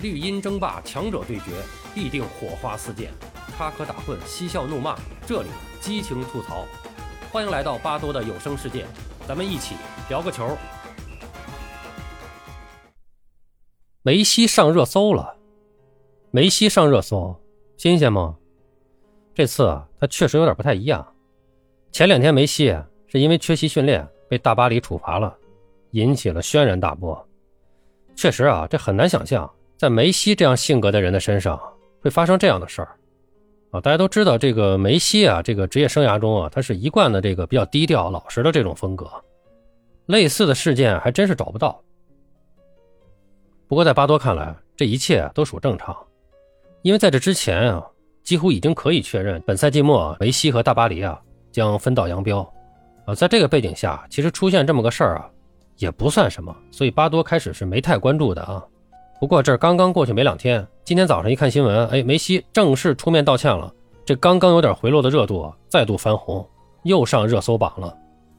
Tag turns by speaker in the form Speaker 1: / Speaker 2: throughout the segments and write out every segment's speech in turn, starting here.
Speaker 1: 绿茵争霸，强者对决，必定火花四溅，插科打诨，嬉笑怒骂，这里激情吐槽。欢迎来到巴多的有声世界，咱们一起聊个球。梅西上热搜了，梅西上热搜，新鲜吗？这次啊，他确实有点不太一样。前两天梅西是因为缺席训练被大巴黎处罚了，引起了轩然大波。确实啊，这很难想象。在梅西这样性格的人的身上会发生这样的事儿啊！大家都知道，这个梅西啊，这个职业生涯中啊，他是一贯的这个比较低调老实的这种风格。类似的事件还真是找不到。不过在巴多看来，这一切都属正常，因为在这之前啊，几乎已经可以确认，本赛季末梅西和大巴黎啊将分道扬镳啊。在这个背景下，其实出现这么个事儿啊，也不算什么，所以巴多开始是没太关注的啊。不过这刚刚过去没两天，今天早上一看新闻，哎，梅西正式出面道歉了。这刚刚有点回落的热度啊，再度翻红，又上热搜榜了。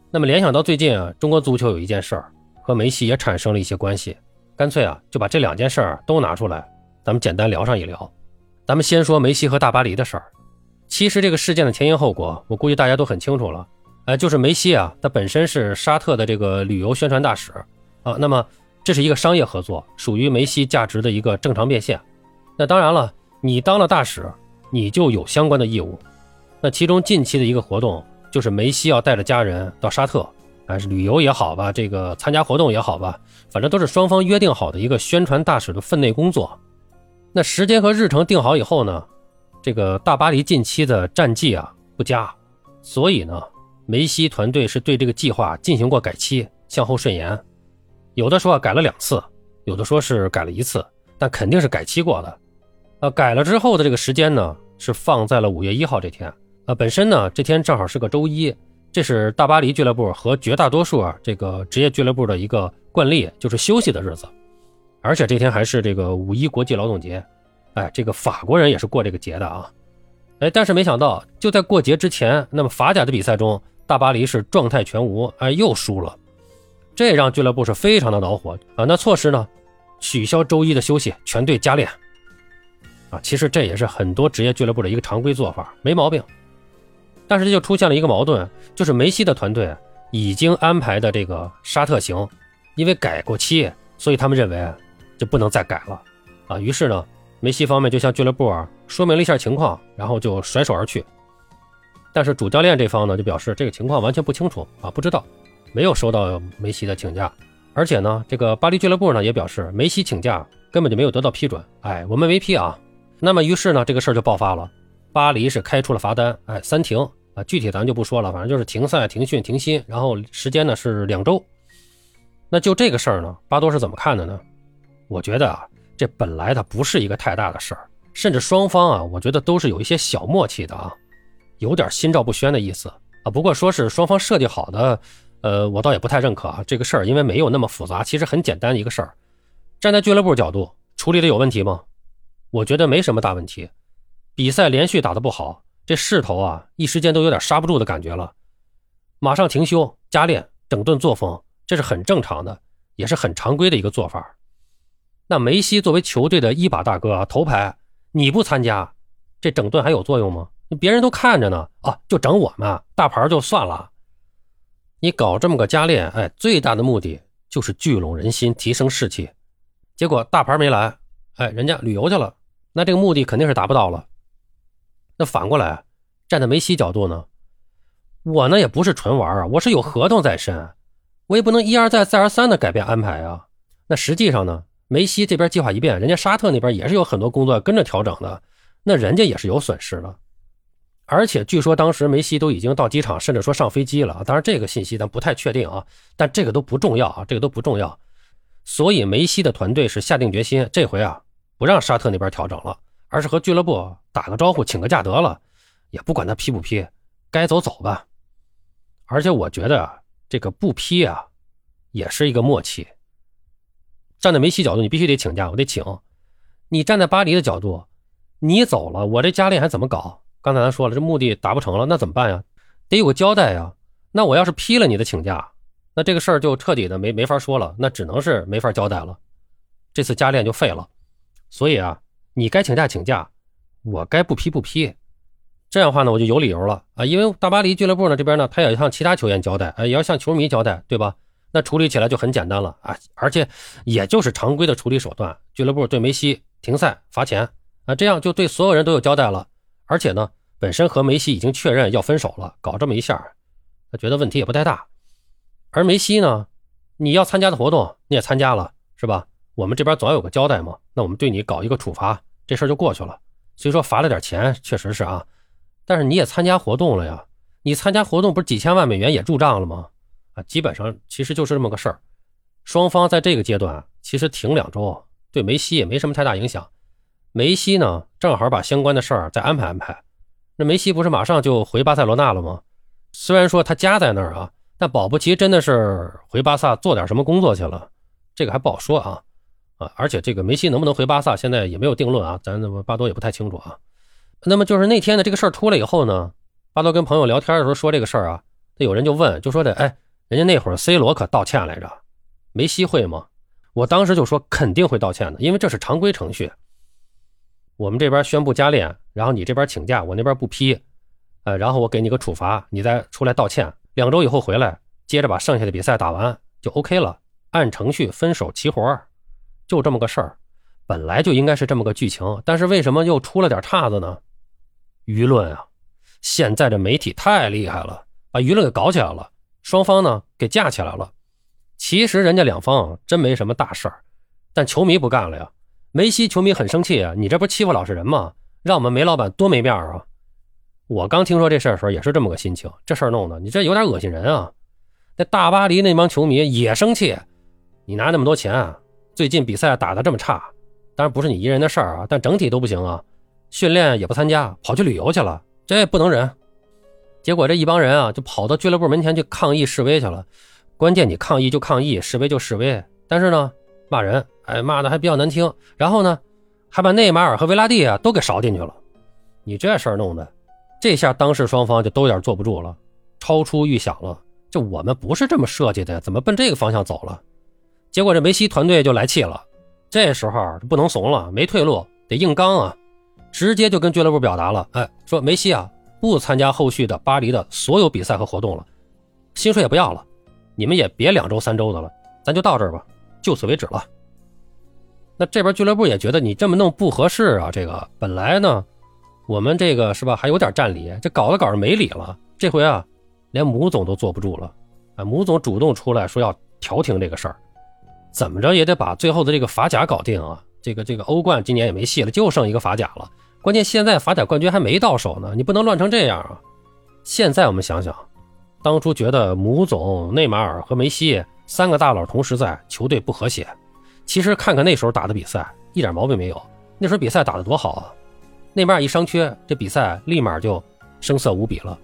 Speaker 1: 那么联想到最近啊，中国足球有一件事儿和梅西也产生了一些关系，干脆啊就把这两件事儿都拿出来，咱们简单聊上一聊。咱们先说梅西和大巴黎的事儿。其实这个事件的前因后果，我估计大家都很清楚了。哎，就是梅西啊，他本身是沙特的这个旅游宣传大使啊，那么。这是一个商业合作，属于梅西价值的一个正常变现。那当然了，你当了大使，你就有相关的义务。那其中近期的一个活动，就是梅西要带着家人到沙特，还是旅游也好吧，这个参加活动也好吧，反正都是双方约定好的一个宣传大使的分内工作。那时间和日程定好以后呢，这个大巴黎近期的战绩啊不佳，所以呢，梅西团队是对这个计划进行过改期，向后顺延。有的说改了两次，有的说是改了一次，但肯定是改期过的。呃，改了之后的这个时间呢，是放在了五月一号这天。呃，本身呢，这天正好是个周一，这是大巴黎俱乐部和绝大多数啊这个职业俱乐部的一个惯例，就是休息的日子。而且这天还是这个五一国际劳动节，哎，这个法国人也是过这个节的啊。哎，但是没想到就在过节之前，那么法甲的比赛中，大巴黎是状态全无，哎，又输了。这让俱乐部是非常的恼火啊！那措施呢？取消周一的休息，全队加练。啊，其实这也是很多职业俱乐部的一个常规做法，没毛病。但是这就出现了一个矛盾，就是梅西的团队已经安排的这个沙特行，因为改过期，所以他们认为就不能再改了。啊，于是呢，梅西方面就向俱乐部啊说明了一下情况，然后就甩手而去。但是主教练这方呢，就表示这个情况完全不清楚啊，不知道。没有收到梅西的请假，而且呢，这个巴黎俱乐部呢也表示梅西请假根本就没有得到批准。哎，我们没批啊。那么于是呢，这个事儿就爆发了。巴黎是开出了罚单，哎，三停啊，具体咱就不说了，反正就是停赛、停训、停薪，然后时间呢是两周。那就这个事儿呢，巴多是怎么看的呢？我觉得啊，这本来它不是一个太大的事儿，甚至双方啊，我觉得都是有一些小默契的啊，有点心照不宣的意思啊。不过说是双方设计好的。呃，我倒也不太认可啊，这个事儿因为没有那么复杂，其实很简单一个事儿。站在俱乐部角度，处理的有问题吗？我觉得没什么大问题。比赛连续打得不好，这势头啊，一时间都有点刹不住的感觉了。马上停休加练，整顿作风，这是很正常的，也是很常规的一个做法。那梅西作为球队的一把大哥啊，头牌，你不参加，这整顿还有作用吗？别人都看着呢啊，就整我们大牌就算了。你搞这么个加练，哎，最大的目的就是聚拢人心，提升士气。结果大牌没来，哎，人家旅游去了，那这个目的肯定是达不到了。那反过来，站在梅西角度呢，我呢也不是纯玩啊，我是有合同在身，我也不能一而再再而三的改变安排啊。那实际上呢，梅西这边计划一变，人家沙特那边也是有很多工作跟着调整的，那人家也是有损失的。而且据说当时梅西都已经到机场，甚至说上飞机了。当然这个信息咱不太确定啊，但这个都不重要啊，这个都不重要。所以梅西的团队是下定决心，这回啊不让沙特那边调整了，而是和俱乐部打个招呼，请个假得了，也不管他批不批，该走走吧。而且我觉得啊这个不批啊，也是一个默契。站在梅西角度，你必须得请假，我得请。你站在巴黎的角度，你走了，我这家里还怎么搞？刚才咱说了，这目的达不成了，那怎么办呀？得有个交代呀。那我要是批了你的请假，那这个事儿就彻底的没没法说了，那只能是没法交代了。这次加练就废了。所以啊，你该请假请假，我该不批不批。这样的话呢，我就有理由了啊，因为大巴黎俱乐部呢这边呢，他也要向其他球员交代，啊，也要向球迷交代，对吧？那处理起来就很简单了啊，而且也就是常规的处理手段，俱乐部对梅西停赛罚钱啊，这样就对所有人都有交代了。而且呢，本身和梅西已经确认要分手了，搞这么一下，他觉得问题也不太大。而梅西呢，你要参加的活动你也参加了，是吧？我们这边总要有个交代嘛，那我们对你搞一个处罚，这事儿就过去了。虽说罚了点钱，确实是啊，但是你也参加活动了呀，你参加活动不是几千万美元也入账了吗？啊，基本上其实就是这么个事儿。双方在这个阶段其实停两周，对梅西也没什么太大影响。梅西呢，正好把相关的事儿再安排安排。那梅西不是马上就回巴塞罗那了吗？虽然说他家在那儿啊，但保不齐真的是回巴萨做点什么工作去了，这个还不好说啊。啊，而且这个梅西能不能回巴萨，现在也没有定论啊，咱巴多也不太清楚啊。那么就是那天的这个事儿出来以后呢，巴多跟朋友聊天的时候说这个事儿啊，那有人就问，就说的，哎，人家那会儿 C 罗可道歉来着，梅西会吗？我当时就说肯定会道歉的，因为这是常规程序。我们这边宣布加练，然后你这边请假，我那边不批，呃，然后我给你个处罚，你再出来道歉，两周以后回来，接着把剩下的比赛打完就 OK 了，按程序分手齐活。就这么个事儿，本来就应该是这么个剧情，但是为什么又出了点岔子呢？舆论啊，现在这媒体太厉害了，把舆论给搞起来了，双方呢给架起来了。其实人家两方真没什么大事儿，但球迷不干了呀。梅西球迷很生气啊，你这不欺负老实人吗？让我们梅老板多没面啊！我刚听说这事儿的时候也是这么个心情，这事儿弄的你这有点恶心人啊。那大巴黎那帮球迷也生气，你拿那么多钱啊。最近比赛打得这么差，当然不是你一人的事儿啊，但整体都不行啊。训练也不参加，跑去旅游去了，这不能忍。结果这一帮人啊，就跑到俱乐部门前去抗议示威去了。关键你抗议就抗议，示威就示威，但是呢，骂人，哎，骂的还比较难听。然后呢，还把内马尔和维拉蒂啊都给勺进去了。你这事儿弄的，这下当事双方就都有点坐不住了，超出预想了。就我们不是这么设计的，怎么奔这个方向走了？结果这梅西团队就来气了，这时候不能怂了，没退路，得硬刚啊！直接就跟俱乐部表达了，哎，说梅西啊不参加后续的巴黎的所有比赛和活动了，薪水也不要了，你们也别两周三周的了，咱就到这儿吧，就此为止了。那这边俱乐部也觉得你这么弄不合适啊，这个本来呢，我们这个是吧还有点占理，这搞着搞着没理了，这回啊连母总都坐不住了，啊，母总主动出来说要调停这个事儿。怎么着也得把最后的这个法甲搞定啊！这个这个欧冠今年也没戏了，就剩一个法甲了。关键现在法甲冠军还没到手呢，你不能乱成这样啊！现在我们想想，当初觉得母总、内马尔和梅西三个大佬同时在，球队不和谐。其实看看那时候打的比赛，一点毛病没有。那时候比赛打得多好啊！内马尔一伤缺，这比赛立马就生涩无比了。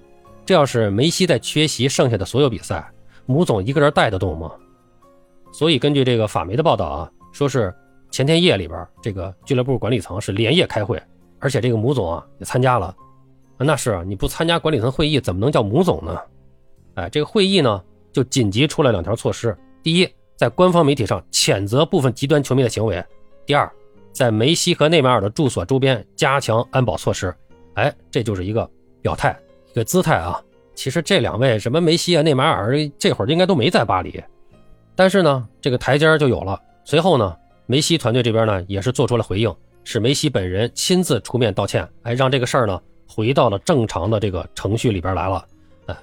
Speaker 1: 这要是梅西在缺席剩下的所有比赛，姆总一个人带得动吗？所以根据这个法媒的报道啊，说是前天夜里边，这个俱乐部管理层是连夜开会，而且这个母总啊也参加了。那是，你不参加管理层会议，怎么能叫母总呢？哎，这个会议呢就紧急出了两条措施：第一，在官方媒体上谴责部分极端球迷的行为；第二，在梅西和内马尔的住所周边加强安保措施。哎，这就是一个表态，一个姿态啊。其实这两位什么梅西啊、内马尔，这会儿应该都没在巴黎。但是呢，这个台阶就有了。随后呢，梅西团队这边呢也是做出了回应，是梅西本人亲自出面道歉，哎，让这个事儿呢回到了正常的这个程序里边来了。哎，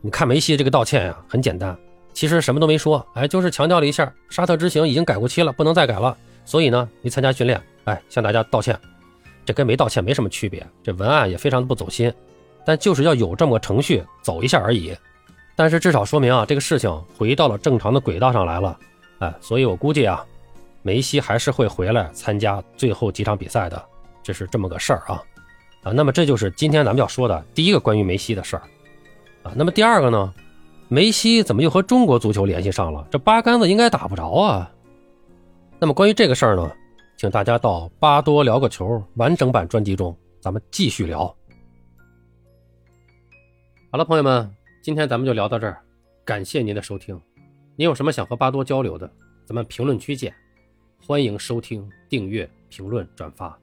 Speaker 1: 你看梅西这个道歉呀，很简单，其实什么都没说，哎，就是强调了一下沙特之行已经改过期了，不能再改了，所以呢没参加训练，哎，向大家道歉。这跟没道歉没什么区别，这文案也非常的不走心，但就是要有这么个程序走一下而已。但是至少说明啊，这个事情回到了正常的轨道上来了，哎，所以我估计啊，梅西还是会回来参加最后几场比赛的，这是这么个事儿啊，啊，那么这就是今天咱们要说的第一个关于梅西的事儿，啊，那么第二个呢，梅西怎么又和中国足球联系上了？这八竿子应该打不着啊。那么关于这个事儿呢，请大家到巴多聊个球完整版专辑中，咱们继续聊。好了，朋友们。今天咱们就聊到这儿，感谢您的收听。您有什么想和巴多交流的，咱们评论区见。欢迎收听、订阅、评论、转发，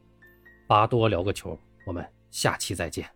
Speaker 1: 巴多聊个球，我们下期再见。